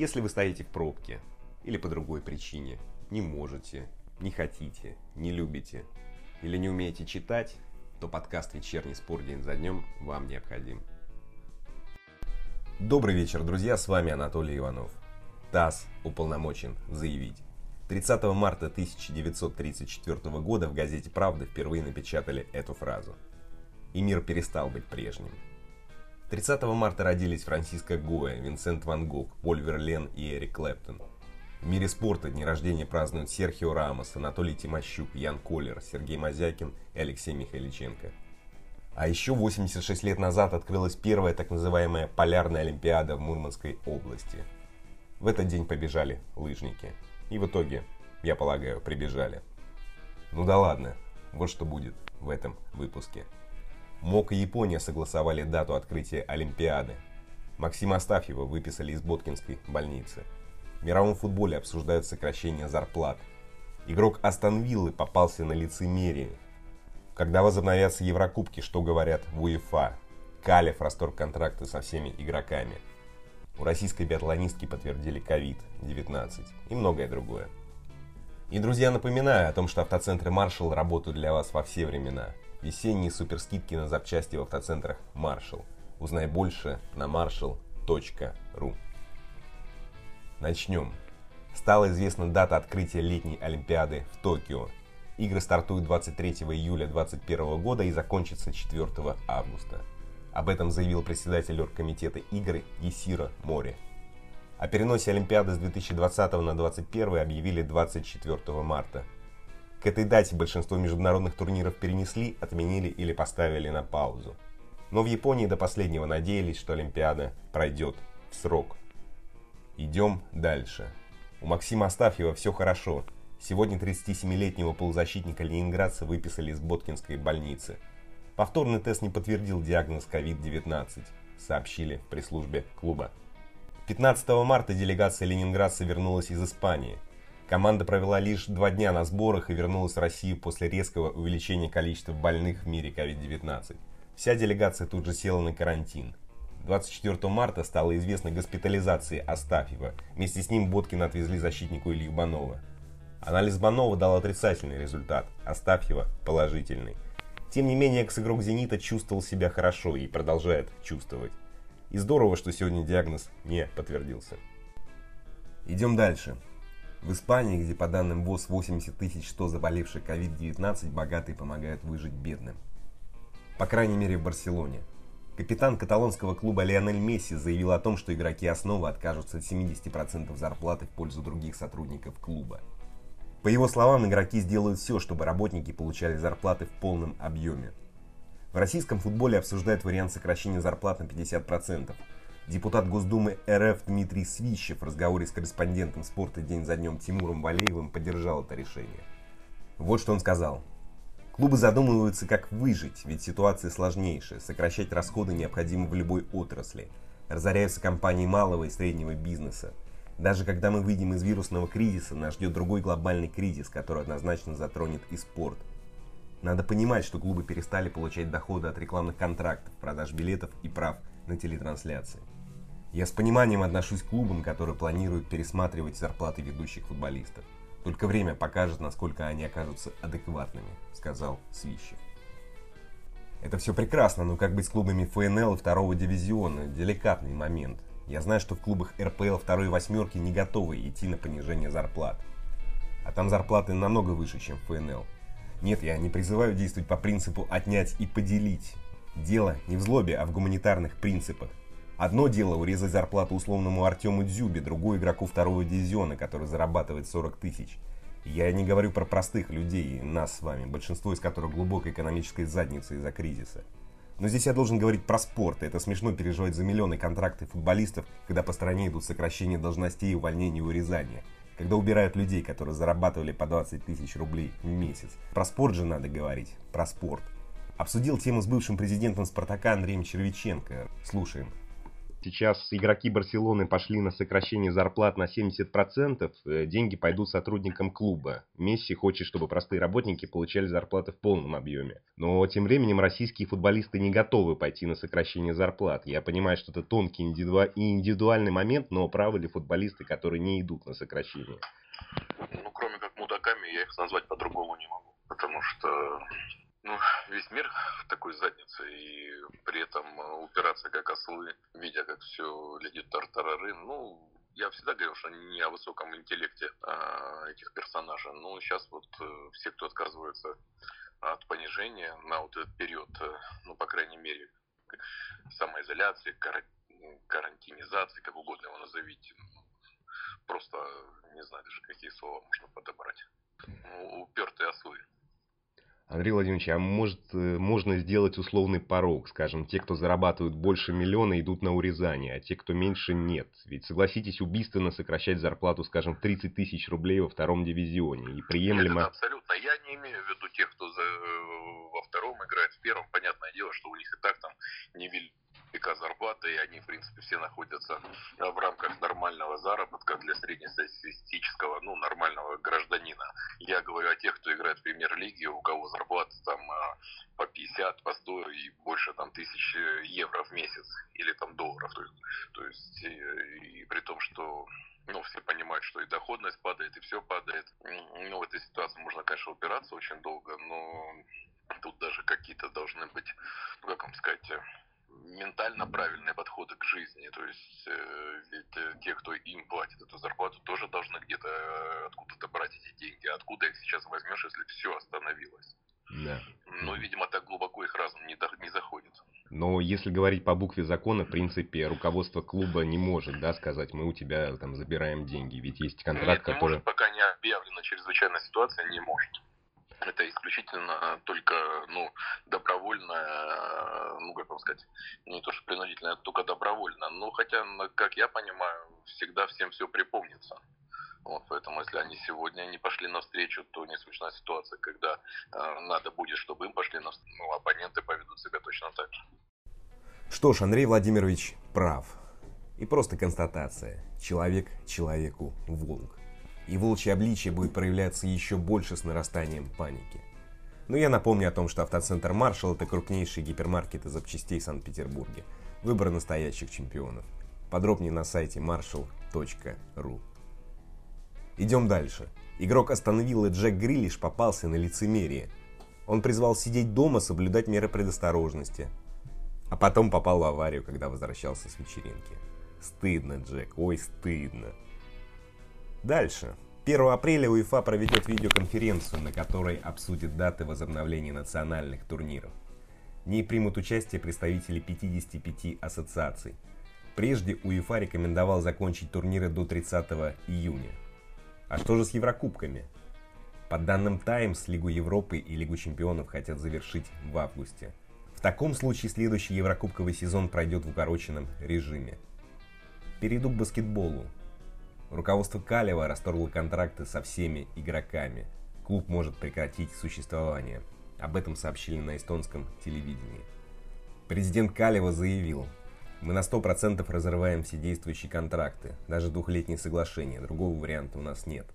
Если вы стоите в пробке или по другой причине, не можете, не хотите, не любите или не умеете читать, то подкаст «Вечерний спор день за днем» вам необходим. Добрый вечер, друзья, с вами Анатолий Иванов. ТАСС уполномочен заявить. 30 марта 1934 года в газете «Правда» впервые напечатали эту фразу. И мир перестал быть прежним. 30 марта родились Франциско Гоя, Винсент Ван Гог, Поль Верлен и Эрик Клэптон. В мире спорта дни рождения празднуют Серхио Рамос, Анатолий Тимощук, Ян Колер, Сергей Мазякин и Алексей Михайличенко. А еще 86 лет назад открылась первая так называемая Полярная Олимпиада в Мурманской области. В этот день побежали лыжники. И в итоге, я полагаю, прибежали. Ну да ладно, вот что будет в этом выпуске. МОК и Япония согласовали дату открытия Олимпиады. Максима Астафьева выписали из Боткинской больницы. В мировом футболе обсуждают сокращение зарплат. Игрок Астон Виллы попался на лицемерие. Когда возобновятся Еврокубки, что говорят в УЕФА? Калев расторг контракты со всеми игроками. У российской биатлонистки подтвердили COVID-19 и многое другое. И, друзья, напоминаю о том, что автоцентры Marshall работают для вас во все времена – Весенние суперскидки на запчасти в автоцентрах Marshall. Узнай больше на marshall.ru. Начнем. Стала известна дата открытия летней Олимпиады в Токио. Игры стартуют 23 июля 2021 года и закончатся 4 августа. Об этом заявил председатель оргкомитета игры Исира Мори. О переносе Олимпиады с 2020 на 2021 объявили 24 марта. К этой дате большинство международных турниров перенесли, отменили или поставили на паузу. Но в Японии до последнего надеялись, что Олимпиада пройдет в срок. Идем дальше. У Максима Астафьева все хорошо. Сегодня 37-летнего полузащитника ленинградца выписали из Боткинской больницы. Повторный тест не подтвердил диагноз COVID-19, сообщили в пресс-службе клуба. 15 марта делегация ленинградца вернулась из Испании – Команда провела лишь два дня на сборах и вернулась в Россию после резкого увеличения количества больных в мире COVID-19. Вся делегация тут же села на карантин. 24 марта стала известна госпитализация Астафьева. Вместе с ним Боткина отвезли защитнику Илью Банова. Анализ Банова дал отрицательный результат, Астафьева – положительный. Тем не менее, экс-игрок «Зенита» чувствовал себя хорошо и продолжает чувствовать. И здорово, что сегодня диагноз не подтвердился. Идем дальше. В Испании, где по данным ВОЗ 80 тысяч 100 заболевших COVID-19, богатые помогают выжить бедным. По крайней мере в Барселоне. Капитан каталонского клуба Лионель Месси заявил о том, что игроки основы откажутся от 70% зарплаты в пользу других сотрудников клуба. По его словам, игроки сделают все, чтобы работники получали зарплаты в полном объеме. В российском футболе обсуждают вариант сокращения зарплат на 50%. Депутат Госдумы РФ Дмитрий Свищев в разговоре с корреспондентом спорта день за днем Тимуром Валеевым поддержал это решение. Вот что он сказал. Клубы задумываются, как выжить, ведь ситуация сложнейшая, сокращать расходы необходимо в любой отрасли. Разоряются компании малого и среднего бизнеса. Даже когда мы выйдем из вирусного кризиса, нас ждет другой глобальный кризис, который однозначно затронет и спорт. Надо понимать, что клубы перестали получать доходы от рекламных контрактов, продаж билетов и прав на телетрансляции. Я с пониманием отношусь к клубам, которые планируют пересматривать зарплаты ведущих футболистов. Только время покажет, насколько они окажутся адекватными, сказал Свищев. Это все прекрасно, но как быть с клубами ФНЛ и второго дивизиона? Деликатный момент. Я знаю, что в клубах РПЛ второй восьмерки не готовы идти на понижение зарплат. А там зарплаты намного выше, чем в ФНЛ. Нет, я не призываю действовать по принципу «отнять и поделить». Дело не в злобе, а в гуманитарных принципах. Одно дело урезать зарплату условному Артему Дзюбе, другой игроку второго дивизиона, который зарабатывает 40 тысяч. Я не говорю про простых людей, нас с вами, большинство из которых глубокой экономической задницы из-за кризиса. Но здесь я должен говорить про спорт, и это смешно переживать за миллионы контракты футболистов, когда по стране идут сокращения должностей, увольнения и урезания. Когда убирают людей, которые зарабатывали по 20 тысяч рублей в месяц. Про спорт же надо говорить, про спорт. Обсудил тему с бывшим президентом «Спартака» Андреем Червиченко. Слушаем. Сейчас игроки Барселоны пошли на сокращение зарплат на 70%, э, деньги пойдут сотрудникам клуба. Месси хочет, чтобы простые работники получали зарплаты в полном объеме. Но тем временем российские футболисты не готовы пойти на сокращение зарплат. Я понимаю, что это тонкий индивиду... и индивидуальный момент, но правы ли футболисты, которые не идут на сокращение? Ну, кроме как мудаками, я их назвать по-другому не могу. Потому что ну, весь мир в такой заднице, и при этом упираться как ослы, видя, как все летит тартарары, ну, я всегда говорил, что не о высоком интеллекте а, этих персонажей, но сейчас вот э, все, кто отказывается от понижения на вот этот период, э, ну, по крайней мере, самоизоляции, кар карантинизации, как угодно его назовите, просто не знаю даже, какие слова можно подобрать. Ну, упертые ослы. Андрей Владимирович, а может э, можно сделать условный порог, скажем, те, кто зарабатывают больше миллиона, идут на урезание, а те, кто меньше, нет. Ведь, согласитесь, убийственно сокращать зарплату, скажем, 30 тысяч рублей во втором дивизионе. И приемлемо... Нет, абсолютно. Я не имею в виду тех, кто за... Э, во втором играет в первом. Понятное дело, что у них и так там невелик пика зарплаты, и они, в принципе, все находятся в рамках нормального заработка для среднестатистического, ну, нормального гражданина. Я говорю о тех, кто играет в премьер-лиге, у кого зарплата там а, по 50, по 100 и больше там тысяч евро в месяц, или там долларов. То есть, то есть и, и при том, что ну, все понимают, что и доходность падает, и все падает. Ну, в этой ситуации можно, конечно, упираться очень долго, но тут даже какие-то должны быть, ну, как вам сказать, ментально правильные подходы к жизни. То есть э, ведь э, те, кто им платит эту зарплату, тоже должны где-то э, откуда-то брать эти деньги. Откуда их сейчас возьмешь, если все остановилось? Да. Но, видимо, так глубоко их разум не, не заходит. Но если говорить по букве закона, в принципе, руководство клуба не может, да, сказать, мы у тебя там забираем деньги, ведь есть контракт, Нет, не который... Может, пока не объявлена чрезвычайная ситуация, не может это исключительно только ну, добровольно, ну как вам сказать, не то что принудительно, это только добровольно. Но хотя, как я понимаю, всегда всем все припомнится. Вот, поэтому если они сегодня не пошли навстречу, то не исключена ситуация, когда э, надо будет, чтобы им пошли навстречу, ну, оппоненты поведут себя точно так же. Что ж, Андрей Владимирович прав. И просто констатация. Человек человеку волк и волчье обличие будет проявляться еще больше с нарастанием паники. Но я напомню о том, что автоцентр «Маршал» — это крупнейший гипермаркет из запчастей Санкт-Петербурге. Выбор настоящих чемпионов. Подробнее на сайте marshall.ru. Идем дальше. Игрок остановил Джек Грилиш попался на лицемерие. Он призвал сидеть дома, соблюдать меры предосторожности. А потом попал в аварию, когда возвращался с вечеринки. Стыдно, Джек, ой, стыдно. Дальше. 1 апреля УЕФА проведет видеоконференцию, на которой обсудит даты возобновления национальных турниров. В ней примут участие представители 55 ассоциаций. Прежде УЕФА рекомендовал закончить турниры до 30 июня. А что же с Еврокубками? По данным Times, Лигу Европы и Лигу Чемпионов хотят завершить в августе. В таком случае следующий Еврокубковый сезон пройдет в укороченном режиме. Перейду к баскетболу. Руководство Калева расторгло контракты со всеми игроками. Клуб может прекратить существование. Об этом сообщили на эстонском телевидении. Президент Калева заявил, мы на 100% разрываем все действующие контракты, даже двухлетние соглашения, другого варианта у нас нет.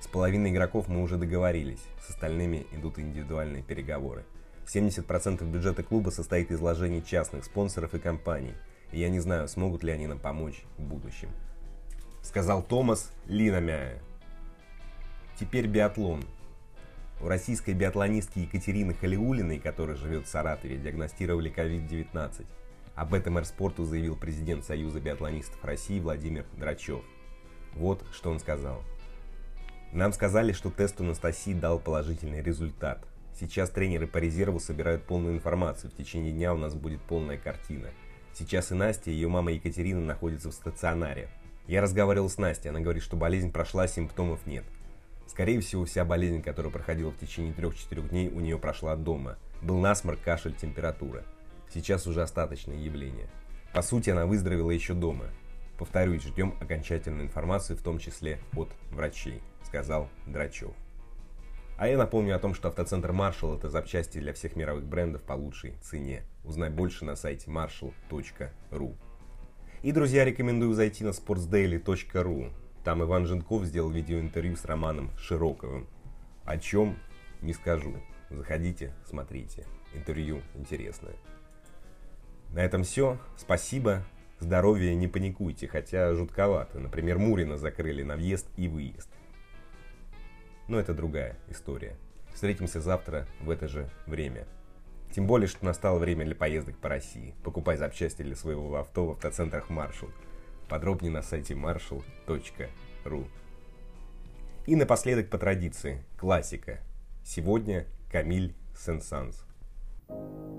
С половиной игроков мы уже договорились, с остальными идут индивидуальные переговоры. 70% бюджета клуба состоит из вложений частных спонсоров и компаний, и я не знаю, смогут ли они нам помочь в будущем сказал Томас Линамяя. Теперь биатлон. У российской биатлонистки Екатерины Халиулиной, которая живет в Саратове, диагностировали COVID-19. Об этом Эрспорту заявил президент Союза биатлонистов России Владимир Драчев. Вот что он сказал. Нам сказали, что тест у Анастасии дал положительный результат. Сейчас тренеры по резерву собирают полную информацию. В течение дня у нас будет полная картина. Сейчас и Настя, и ее мама Екатерина находятся в стационаре. Я разговаривал с Настей, она говорит, что болезнь прошла, симптомов нет. Скорее всего, вся болезнь, которая проходила в течение 3-4 дней, у нее прошла дома. Был насморк, кашель, температура. Сейчас уже остаточное явление. По сути, она выздоровела еще дома. Повторюсь, ждем окончательной информации, в том числе от врачей, сказал Драчев. А я напомню о том, что автоцентр Marshall это запчасти для всех мировых брендов по лучшей цене. Узнай больше на сайте marshall.ru. И, друзья, рекомендую зайти на sportsdaily.ru. Там Иван Женков сделал видеоинтервью с Романом Широковым. О чем не скажу. Заходите, смотрите. Интервью интересное. На этом все. Спасибо. Здоровья, не паникуйте, хотя жутковато. Например, Мурина закрыли на въезд и выезд. Но это другая история. Встретимся завтра в это же время. Тем более, что настало время для поездок по России. Покупай запчасти для своего авто в автоцентрах Marshall. Подробнее на сайте marshall.ru. И напоследок по традиции, классика. Сегодня Камиль Сен-Санс. thank you